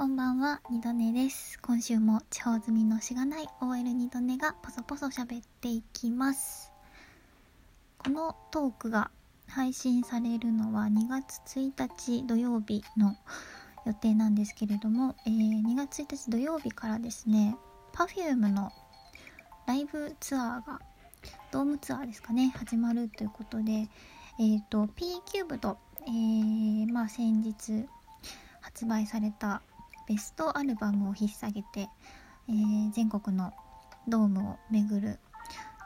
こんばんは、二度寝です。今週も地方済みのしがない OL 二度寝がポソポソ喋っていきます。このトークが配信されるのは2月1日土曜日の予定なんですけれども、えー、2月1日土曜日からですね、Perfume のライブツアーが、ドームツアーですかね、始まるということで、えっ、ー、と、P キューブと、えー、まあ先日発売されたベストアルバムを引っ提げて、えー、全国のドームを巡る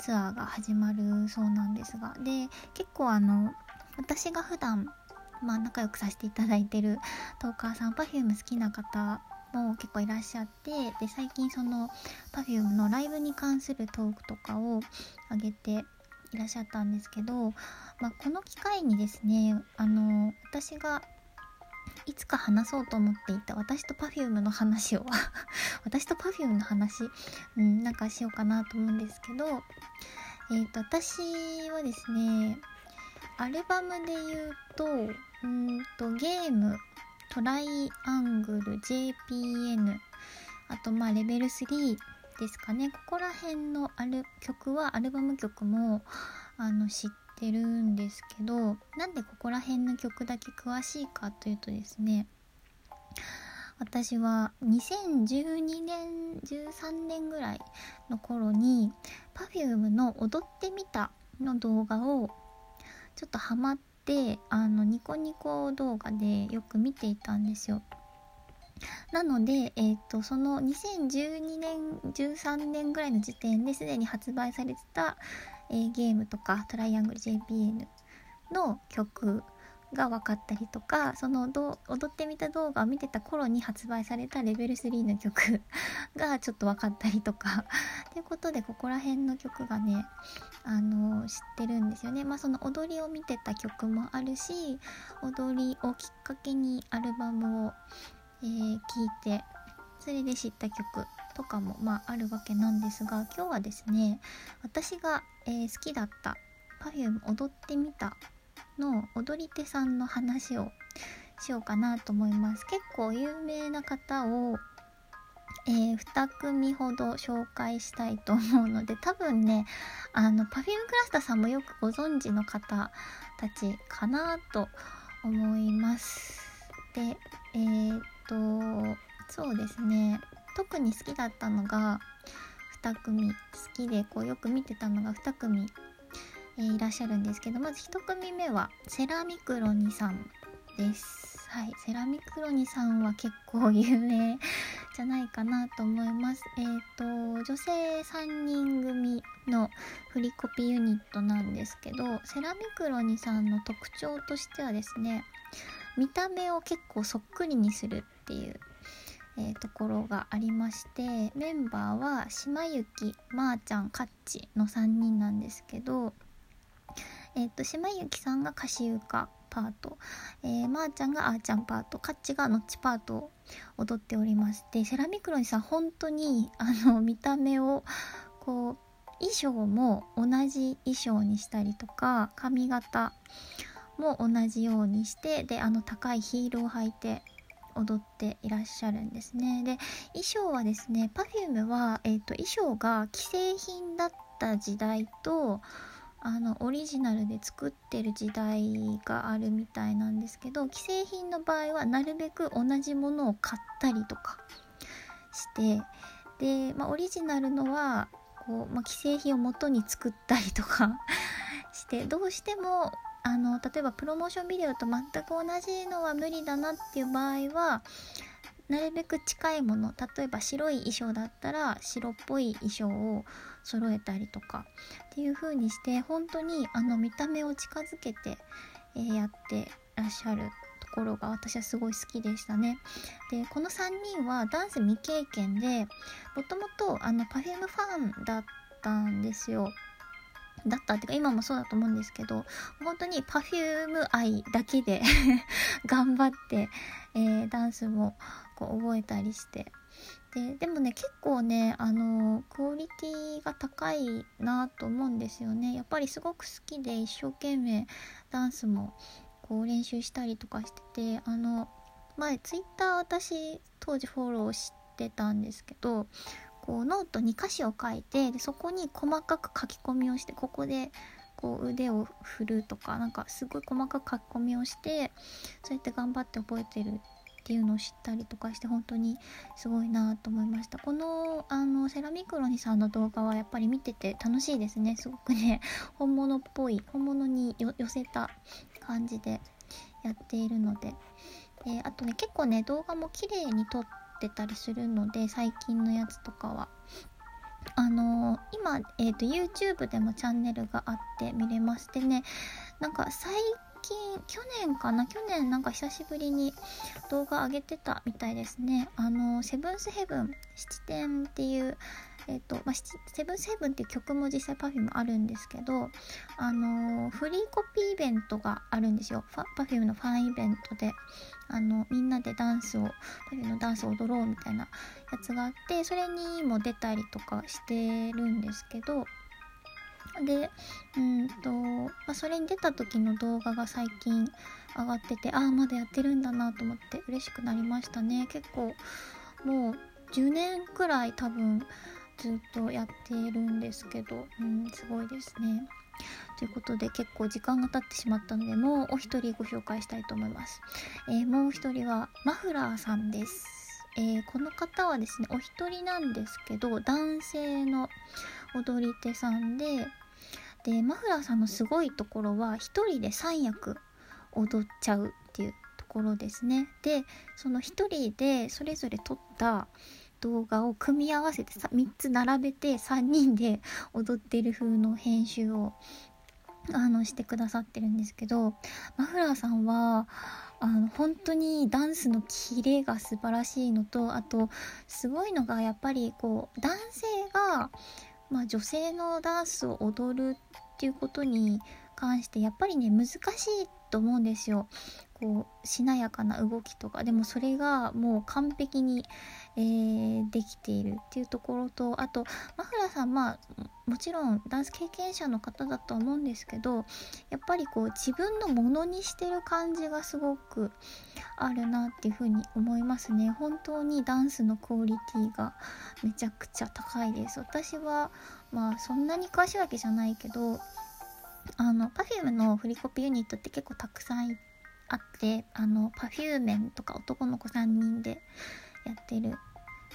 ツアーが始まるそうなんですがで結構あの私が普段まあ仲良くさせていただいてるトーカーさん Perfume 好きな方も結構いらっしゃってで最近その Perfume のライブに関するトークとかを上げていらっしゃったんですけど、まあ、この機会にですねあの私がいつか話そうと思っていた私と Perfume の話を 私と Perfume の話、うん、なんかしようかなと思うんですけど、えっ、ー、と、私はですね、アルバムで言うと、うんと、ゲーム、トライアングル、JPN、あと、まあ、レベル3ですかね。ここら辺のアル曲は、アルバム曲も、あの、知っててるんですけどなんでここら辺の曲だけ詳しいかというとですね私は2012年13年ぐらいの頃に Perfume の「踊ってみた」の動画をちょっとハマってあのニコニコ動画でよく見ていたんですよ。なので、えーと、その2012年13年ぐらいの時点ですでに発売されてた、えー、ゲームとかトライアングル JPN の曲が分かったりとかその踊ってみた動画を見てた頃に発売されたレベル3の曲 がちょっと分かったりとかということでここら辺の曲がねあの知ってるんですよね。まあその踊りを見てた曲もあるし踊りをきっかけにアルバムをえー、聞いてそれで知った曲とかも、まあ、あるわけなんですが今日はですね私が、えー、好きだった Perfume 踊ってみたの踊り手さんの話をしようかなと思います。結構有名な方を、えー、2組ほど紹介したいと思うので多分ねあの Perfume クラスターさんもよくご存知の方たちかなと思います。でえー、とそうですね。特に好きだったのが2組。好きでこうよく見てたのが2組、えー、いらっしゃるんですけどまず1組目はセラミクロニさんです。はい。セラミクロニさんは結構有名 じゃないかなと思います。えっ、ー、と女性3人組の振りコピユニットなんですけどセラミクロニさんの特徴としてはですね見た目を結構そっくりにするっていう、えー、ところがありましてメンバーは島幸まーちゃんかっちの3人なんですけどえ、ー、と島幸さんが歌詞歌パート、えー、まーちゃんがあーちゃんパートかっちがのっちパートを踊っておりましてセラミクロにさん本当にあの見た目をこう衣装も同じ衣装にしたりとか髪型も同じようにしてであの高いヒールを履いて踊っていらっしゃるんですね。で衣装はですね Perfume は、えーと、衣装が既製品だった時代とあのオリジナルで作ってる時代があるみたいなんですけど既製品の場合はなるべく同じものを買ったりとかしてで、まあ、オリジナルのはこう、まあ、既製品を元に作ったりとか してどうしてもあの例えばプロモーションビデオと全く同じのは無理だなっていう場合はなるべく近いもの例えば白い衣装だったら白っぽい衣装を揃えたりとかっていう風にして本当にあの見た目を近づけて、え、やってらっしゃるところが私はすごい好きでしたね。でこの3人はダンス未経験でもともと Perfume ファンだったんですよ。だったっていうか今もそうだと思うんですけど本当に Perfume 愛だけで 頑張って、えー、ダンスもこう覚えたりして。ででもね結構ねあのクオリティが高いなと思うんですよね。やっぱりすごく好きで一生懸命ダンスもこう練習したりとかしててあの前ツイッター私当時フォローしてたんですけどこうノートに歌詞を書いてでそこに細かく書き込みをしてここでこう腕を振るとかなんかすごい細かく書き込みをしてそうやって頑張って覚えてるっていうのを知ったりとかして本当にすごいなと思いました。このあのセラミクロニさんの動画はやっぱり見てて楽しいですね。すごくね 本物っぽい本物に寄せた感じでやっているので。であとね結構ね動画も綺麗に撮ってたりするので最近のやつとかは。あのー、今、えーと、YouTube でもチャンネルがあって見れましてねなんか最近去年かな？去年なんか久しぶりに動画上げてたみたいですね。あのセブンスヘブン七点っていうえっ、と、まあ、セブンセブンっていう曲も実際 Perfume あるんですけど、あのー、フリーコピーイベントがあるんですよ。Perfume のファンイベントで、あの、みんなでダンスを、Perfume のダンスを踊ろうみたいなやつがあって、それにも出たりとかしてるんですけど、で、うんと、まあ、それに出た時の動画が最近上がってて、ああ、まだやってるんだなと思って嬉しくなりましたね。結構、もう10年くらい多分ずっとやっているんですけど、うん、すごいですね。ということで結構時間が経ってしまったのでもうお一人ご紹介したいと思います。えー、もう一人はマフラーさんです。えー、この方はですねお一人なんですけど男性の踊り手さんででマフラーさんのすごいところは一人で3役踊っちゃうっていうところですね。でその一人でそれぞれ撮った動画を組み合わせて3つ並べて3人で踊ってる風の編集をあのしてくださってるんですけどマフラーさんはあの本当にダンスのキレが素晴らしいのとあとすごいのがやっぱりこう男性が、まあ、女性のダンスを踊るっていうことに関してやっぱりね難しいと思うんですよ。こうしなやかな動きとか。でもそれがもう完璧にえー、できているっていうところとあとマフラーさんまあもちろんダンス経験者の方だと思うんですけどやっぱりこう自分のものにしてる感じがすごくあるなっていうふうに思いますね。本当にダンスのクオリティがめちゃくちゃ高いです。私はまあそんなに詳しいわけじゃないけどあの Perfume のフリコピユニットって結構たくさんあってあの Perfume とか男の子3人でやってる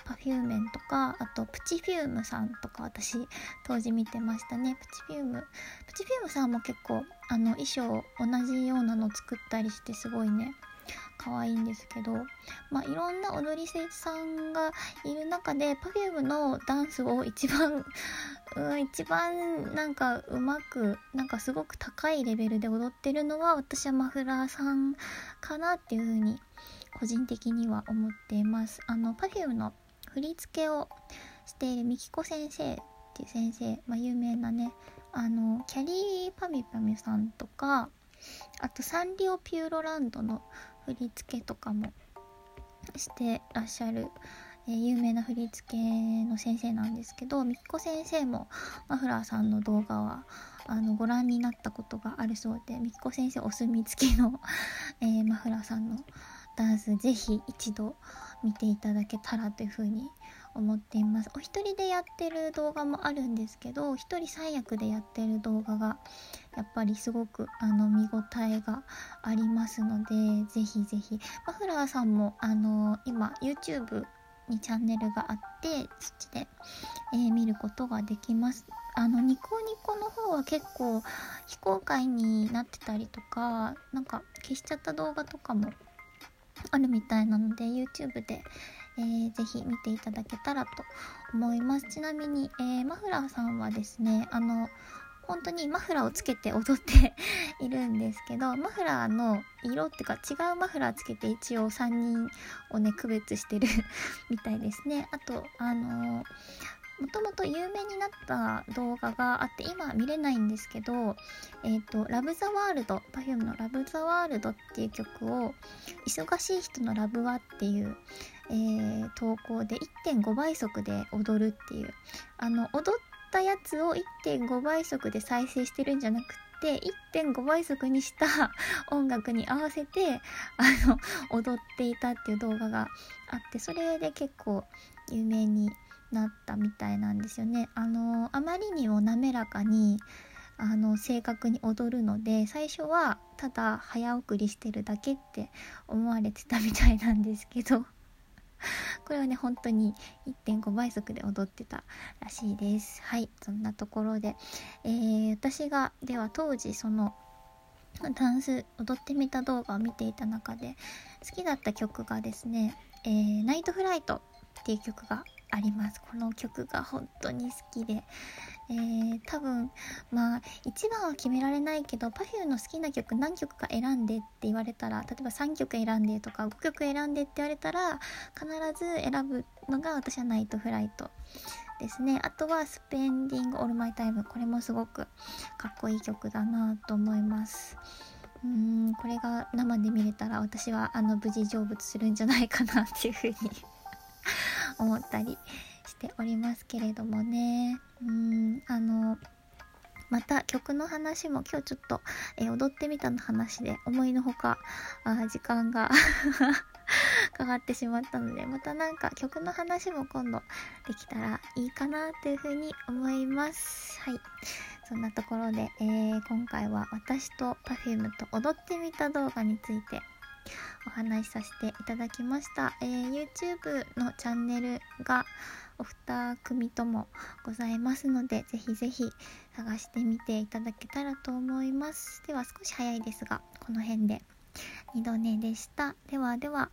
パフューメンとかあとプチフュームさんとか私当時見てましたね。プチフュームプチフュームさんも結構あの衣装同じようなの作ったりしてすごいね可愛いんですけどまあいろんな踊り手さんがいる中で Perfume のダンスを一番うん、一番なんかうまくなんかすごく高いレベルで踊ってるのは私はマフラーさんかなっていう風に個人的には思っています。あの Perfume の振り付けをしているみきこ先生っていう先生、まあ、有名なねあのキャリーパミパミさんとかあとサンリオピューロランドの振り付けとかもしてらっしゃる、えー、有名な振り付けの先生なんですけどみきこ先生もマフラーさんの動画はあのご覧になったことがあるそうでみきこ先生お墨付きの、えー、マフラーさんのダンスぜひ一度見ていただけたらというふうに思っています。お一人でやってる動画もあるんですけど一人三役でやってる動画がやっぱりすごくあの見応えがありますのでぜひぜひ。マフラーさんもあの今 YouTube にチャンネルがあってそっちで、えー、見ることができます。あのニコニコの方は結構非公開になってたりとかなんか消しちゃった動画とかもあるみたいなので YouTube で、えー、ぜひ見ていただけたらと思います。ちなみに、えー、マフラーさんはですねあの本当にマフラーをつけて踊って いるんですけどマフラーの色っていうか違うマフラーつけて一応3人をね区別してる みたいですね。あとあのーもともと有名になった動画があって今見れないんですけど「えーと、ラブ・ザ・ワールド」Perfume の「ラブ・ザ・ワールド」っていう曲を「忙しい人のラブは」っていう、えー、投稿で1.5倍速で踊るっていうあの踊ったやつを1.5倍速で再生してるんじゃなくて1.5倍速にした 音楽に合わせてあの踊っていたっていう動画があってそれで結構有名になったみたいなんですよね。あのあまりにも滑らかにあの正確に踊るので最初はただ早送りしてるだけって思われてたみたいなんですけど これはね本当に1.5倍速で踊ってたらしいです。はいそんなところで、えー、私がでは当時そのダンス踊ってみた動画を見ていた中で好きだった曲がですね「えー、ナイトフライト」っていう曲があります。この曲が本当に好きでえー、多分まあ一番は決められないけど Perfume の好きな曲何曲か選んでって言われたら例えば3曲選んでとか5曲選んでって言われたら必ず選ぶのが私はナイトフライトですね。あとはスペンディングオールマイタイム。これもすごくかっこいい曲だなと思います。うーんこれが生で見れたら私はあの無事成仏するんじゃないかなっていうふうに 思ったりておりますけれどもね。うんあのまた曲の話も今日ちょっと、えー、踊ってみたの話で思いのほかあ時間が かかってしまったのでまたなんか曲の話も今度できたらいいかなというふうに思います。はい。そんなところで、えー、今回は私と Perfume と踊ってみた動画についてお話しさせていただきました、えー、YouTube のチャンネルがお二組ともございますのでぜひぜひ探してみていただけたらと思います。では少し早いですがこの辺で。2度寝でした。ではでは。